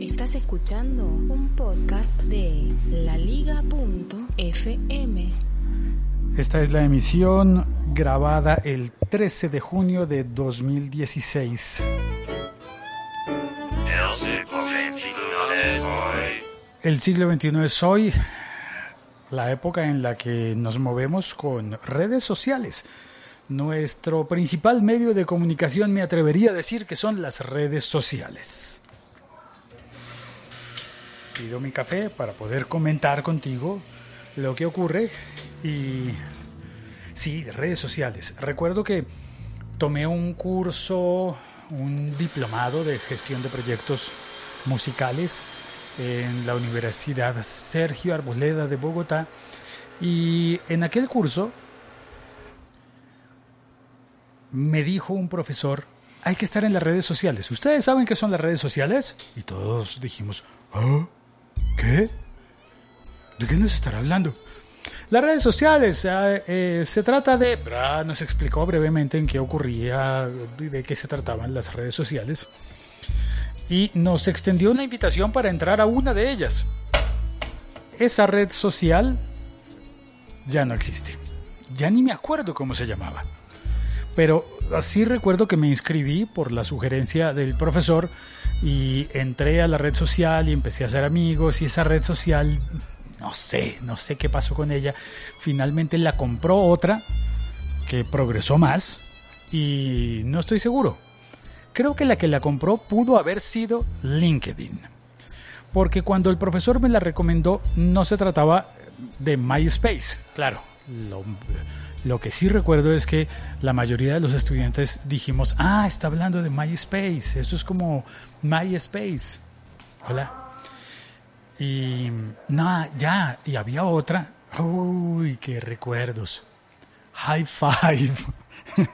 Estás escuchando un podcast de laliga.fm. Esta es la emisión grabada el 13 de junio de 2016. El siglo XXI es hoy, la época en la que nos movemos con redes sociales. Nuestro principal medio de comunicación me atrevería a decir que son las redes sociales. Pido mi café para poder comentar contigo lo que ocurre y sí, redes sociales. Recuerdo que tomé un curso, un diplomado de gestión de proyectos musicales en la Universidad Sergio Arboleda de Bogotá y en aquel curso me dijo un profesor, hay que estar en las redes sociales. ¿Ustedes saben qué son las redes sociales? Y todos dijimos, ¿ah? ¿Qué? ¿De qué nos estará hablando? Las redes sociales, eh, eh, se trata de... nos explicó brevemente en qué ocurría, de qué se trataban las redes sociales. Y nos extendió una invitación para entrar a una de ellas. Esa red social ya no existe. Ya ni me acuerdo cómo se llamaba. Pero así recuerdo que me inscribí por la sugerencia del profesor y entré a la red social y empecé a hacer amigos y esa red social no sé, no sé qué pasó con ella. Finalmente la compró otra que progresó más y no estoy seguro. Creo que la que la compró pudo haber sido LinkedIn. Porque cuando el profesor me la recomendó no se trataba de MySpace. Claro, lo, lo que sí recuerdo es que la mayoría de los estudiantes dijimos, ah, está hablando de MySpace, eso es como MySpace. Hola. Y nada, ya, y había otra. Uy, qué recuerdos. High Five.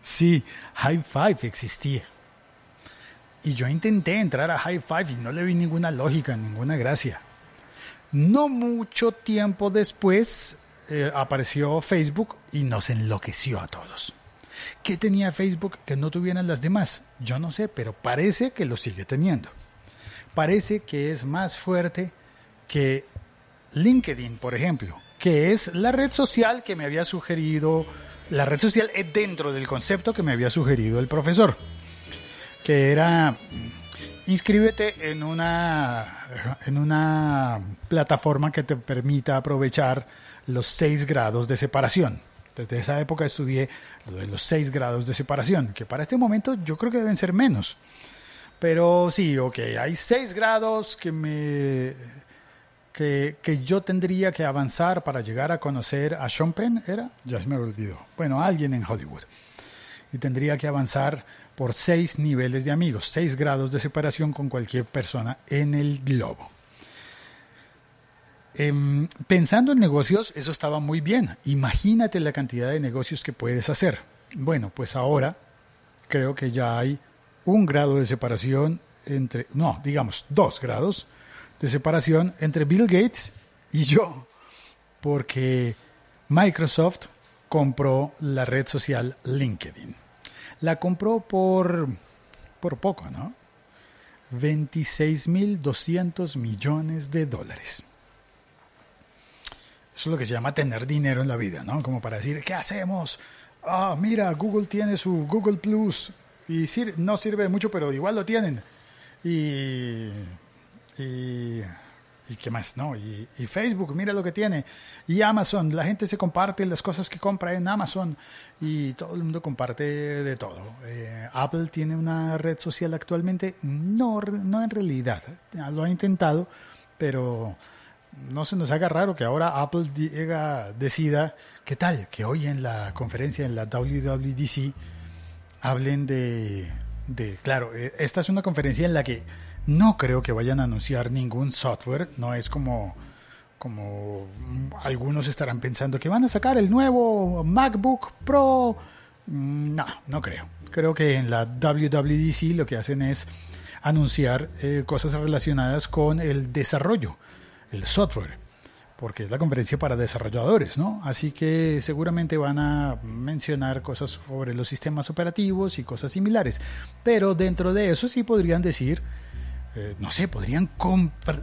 sí, High Five existía. Y yo intenté entrar a High Five y no le vi ninguna lógica, ninguna gracia. No mucho tiempo después eh, apareció Facebook y nos enloqueció a todos. ¿Qué tenía Facebook que no tuvieran las demás? Yo no sé, pero parece que lo sigue teniendo parece que es más fuerte que LinkedIn, por ejemplo, que es la red social que me había sugerido, la red social es dentro del concepto que me había sugerido el profesor, que era inscríbete en una, en una plataforma que te permita aprovechar los seis grados de separación. Desde esa época estudié lo de los seis grados de separación, que para este momento yo creo que deben ser menos. Pero sí, ok, hay seis grados que me que, que, yo tendría que avanzar para llegar a conocer a Sean Penn, ¿era? Ya se me olvidó. Bueno, alguien en Hollywood. Y tendría que avanzar por seis niveles de amigos, seis grados de separación con cualquier persona en el globo. Em, pensando en negocios, eso estaba muy bien. Imagínate la cantidad de negocios que puedes hacer. Bueno, pues ahora creo que ya hay un grado de separación entre, no, digamos, dos grados de separación entre Bill Gates y yo, porque Microsoft compró la red social LinkedIn. La compró por, por poco, ¿no? 26.200 millones de dólares. Eso es lo que se llama tener dinero en la vida, ¿no? Como para decir, ¿qué hacemos? Ah, mira, Google tiene su Google Plus y no sirve mucho, pero igual lo tienen. Y, y qué más, ¿no? Y, Facebook, mira lo que tiene. Y Amazon, la gente se comparte las cosas que compra en Amazon y todo el mundo comparte de todo. Eh, Apple tiene una red social actualmente, no, no en realidad, lo ha intentado, pero no se nos haga raro que ahora Apple decida, ¿qué tal? Que hoy en la conferencia, en la WWDC, hablen de, de, claro, eh, esta es una conferencia en la que no creo que vayan a anunciar ningún software, no es como, como algunos estarán pensando que van a sacar el nuevo MacBook Pro. Mm, no, no creo. Creo que en la WWDC lo que hacen es anunciar eh, cosas relacionadas con el desarrollo el software, porque es la conferencia para desarrolladores, ¿no? Así que seguramente van a mencionar cosas sobre los sistemas operativos y cosas similares, pero dentro de eso sí podrían decir, eh, no sé, podrían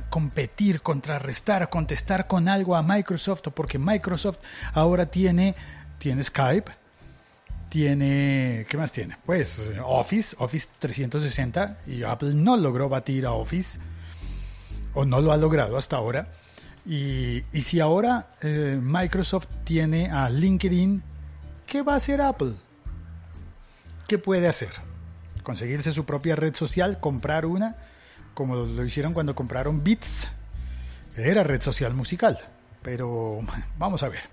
competir, contrarrestar, contestar con algo a Microsoft, porque Microsoft ahora tiene, tiene Skype, tiene, ¿qué más tiene? Pues Office, Office 360, y Apple no logró batir a Office o no lo ha logrado hasta ahora. Y, si ahora eh, Microsoft tiene a LinkedIn, ¿qué va a hacer Apple? ¿Qué puede hacer? Conseguirse su propia red social, comprar una, como lo hicieron cuando compraron Beats, era red social musical. Pero vamos a ver.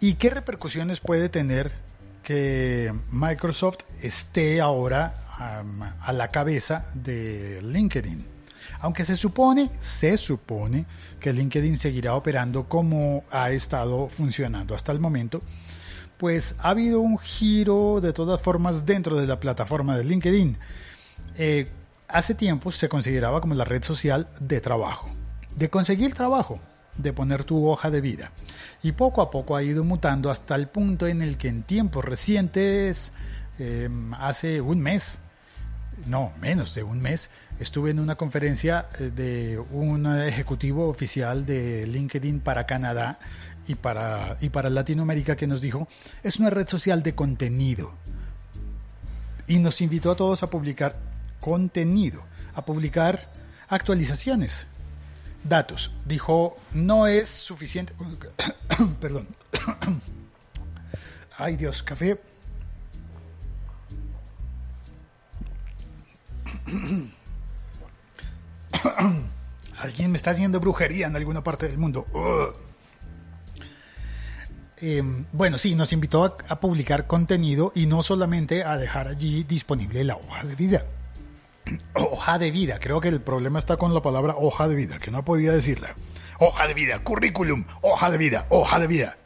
¿Y qué repercusiones puede tener que Microsoft esté ahora a la cabeza de LinkedIn? Aunque se supone, se supone que LinkedIn seguirá operando como ha estado funcionando hasta el momento, pues ha habido un giro de todas formas dentro de la plataforma de LinkedIn. Eh, hace tiempo se consideraba como la red social de trabajo, de conseguir trabajo, de poner tu hoja de vida. Y poco a poco ha ido mutando hasta el punto en el que en tiempos recientes, em, hace un mes, no, menos de un mes, estuve en una conferencia eh, de un ejecutivo oficial de LinkedIn para Canadá y para, y para Latinoamérica que nos dijo, es una red social de contenido. Y nos invitó a todos a publicar contenido, a publicar actualizaciones, datos. Dijo, no es suficiente... Perdón. Ay Dios, café. Alguien me está haciendo brujería en alguna parte del mundo. Em, bueno, sí, nos invitó a, publicar contenido y no solamente a dejar allí disponible la hoja de vida. Hoja de vida, creo que el problema está con la palabra hoja de vida, que no podía decirla. Hoja de vida, currículum, hoja de vida, hoja de vida.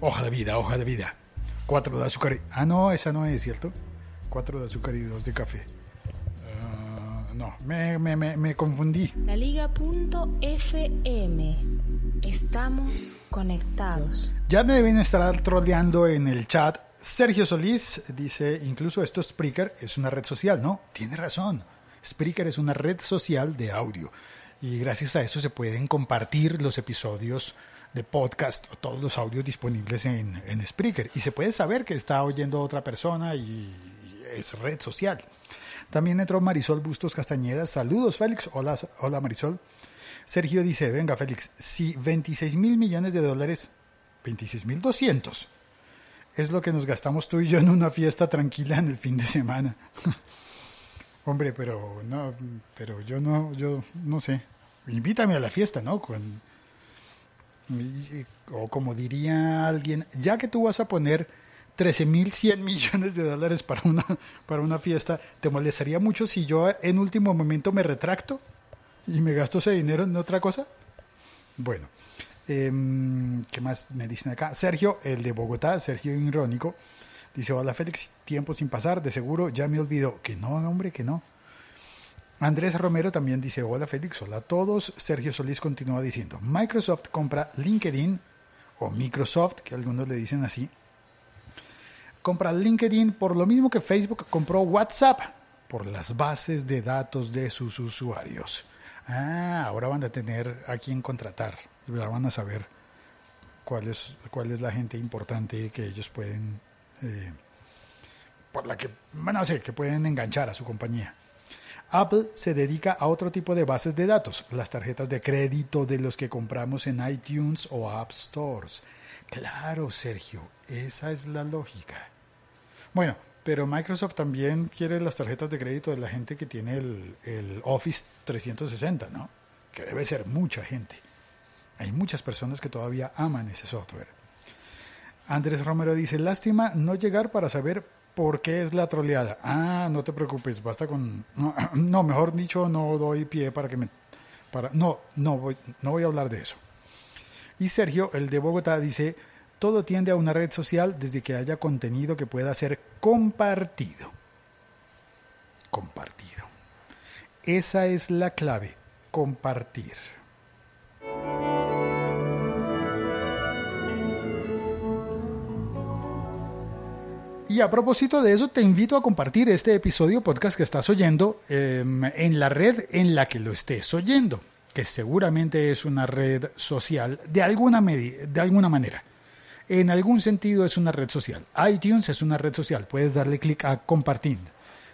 Hoja de vida, hoja de vida. Cuatro de azúcar. Ah, no, esa no es, ¿cierto? Cuatro de azúcar y dos de café no, me, me, me, confundí. La Liga.fm. Estamos conectados. Ya me deben estar troleando en el chat. Sergio Solís dice, incluso esto Spreaker es una red social, ¿no? Tiene razón. Spreaker es una red social de audio. Y gracias a eso se pueden compartir los episodios de podcast o todos los audios disponibles en, en Spreaker. Y se puede saber que está oyendo otra persona y es red social. También entró Marisol Bustos Castañeda. Saludos, Félix. Hola, hola Marisol. Sergio dice, venga, Félix, si 26 mil millones de dólares, 26 mil 200, es lo que nos gastamos tú y yo en una fiesta tranquila en el fin de semana. Hombre, pero no, pero yo no, yo no sé. Invítame a la fiesta, ¿no? Con, o como diría alguien, ya que tú vas a poner 13.100 millones de dólares para una, para una fiesta, ¿te molestaría mucho si yo en último momento me retracto y me gasto ese dinero en otra cosa? Bueno, em, ¿qué más me dicen acá? Sergio, el de Bogotá, Sergio Irónico, dice, hola Félix, tiempo sin pasar, de seguro ya me olvidó. Que no, hombre, que no. Andrés Romero también dice, hola Félix, hola a todos. Sergio Solís continúa diciendo, Microsoft compra LinkedIn, o Microsoft, que algunos le dicen así, compra LinkedIn por lo mismo que Facebook compró WhatsApp, por las bases de datos de sus usuarios. Ah, ahora van a tener a quién contratar, ya van a saber cuál es, cuál es la gente importante que ellos pueden, eh, por la que, bueno, sé, que pueden enganchar a su compañía. Apple se dedica a otro tipo de bases de datos, las tarjetas de crédito de los que compramos en iTunes o App Stores. Claro, Sergio, esa es la lógica. Bueno, pero Microsoft también quiere las tarjetas de crédito de la gente que tiene el, Office 360, ¿no? Que debe ser mucha gente. Hay muchas personas que todavía aman ese software. Andrés Romero dice, lástima no llegar para saber ¿Por qué es la troleada? Ah, no te preocupes, basta con... No, mejor dicho, no doy pie para que me... Para, no, no voy, no voy a hablar de eso. Y Sergio, el de Bogotá, dice, todo tiende a una red social desde que haya contenido que pueda ser compartido. Compartido. Esa es la clave, compartir. Y a propósito de eso, te invito a compartir este episodio podcast que estás oyendo em, en la red en la que lo estés oyendo, que seguramente es una red social de alguna, de alguna manera. En algún sentido es una red social. iTunes es una red social. Puedes darle clic a compartir.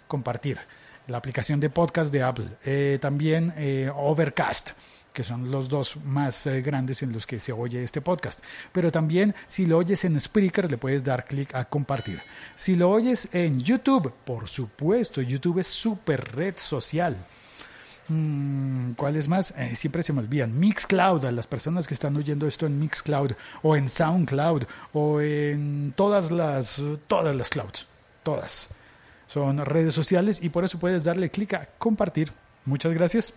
Compartir. La aplicación de podcast de Apple. Eh, también eh, Overcast que son los dos más eh, grandes en los que se oye este podcast. Pero también si lo oyes en Spreaker le puedes dar clic a compartir. Si lo oyes en YouTube, por supuesto, YouTube es súper red social. Mm, ¿Cuál es más? Eh, siempre se me olvidan. Mixcloud, a las personas que están oyendo esto en Mixcloud o en SoundCloud o en todas las, todas las clouds, todas. Son redes sociales y por eso puedes darle clic a compartir. Muchas gracias.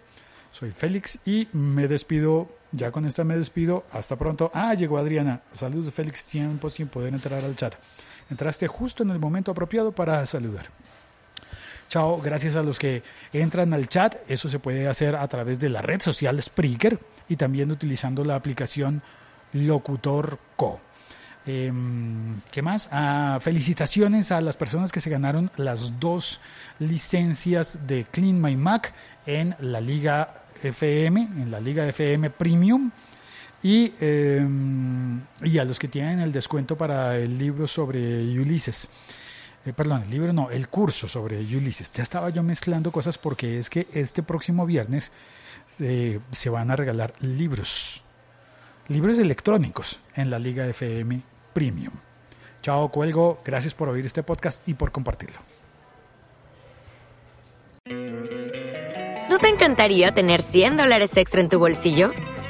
Soy Félix y me despido. Ya con esta me despido. Hasta pronto. Ah, llegó Adriana. Saludos, Félix. Tiempo sin poder entrar al chat. Entraste justo en el momento apropiado para saludar. Chao, gracias a los que entran al chat. Eso se puede hacer a través de la red social Spreaker y también utilizando la aplicación Locutor Co. Em, ¿Qué más? Ah, felicitaciones a las personas que se ganaron las dos licencias de Clean My Mac en la Liga FM, en la Liga FM Premium. Y, em, y a los que tienen el descuento para el libro sobre Ulises. Eh, perdón, el libro no, el curso sobre Ulises. Ya estaba yo mezclando cosas porque es que este próximo viernes eh, se van a regalar libros, libros electrónicos en la Liga FM Premium. Chao, cuelgo. Gracias por oír este podcast y por compartirlo. ¿No te encantaría tener 100 dólares extra en tu bolsillo?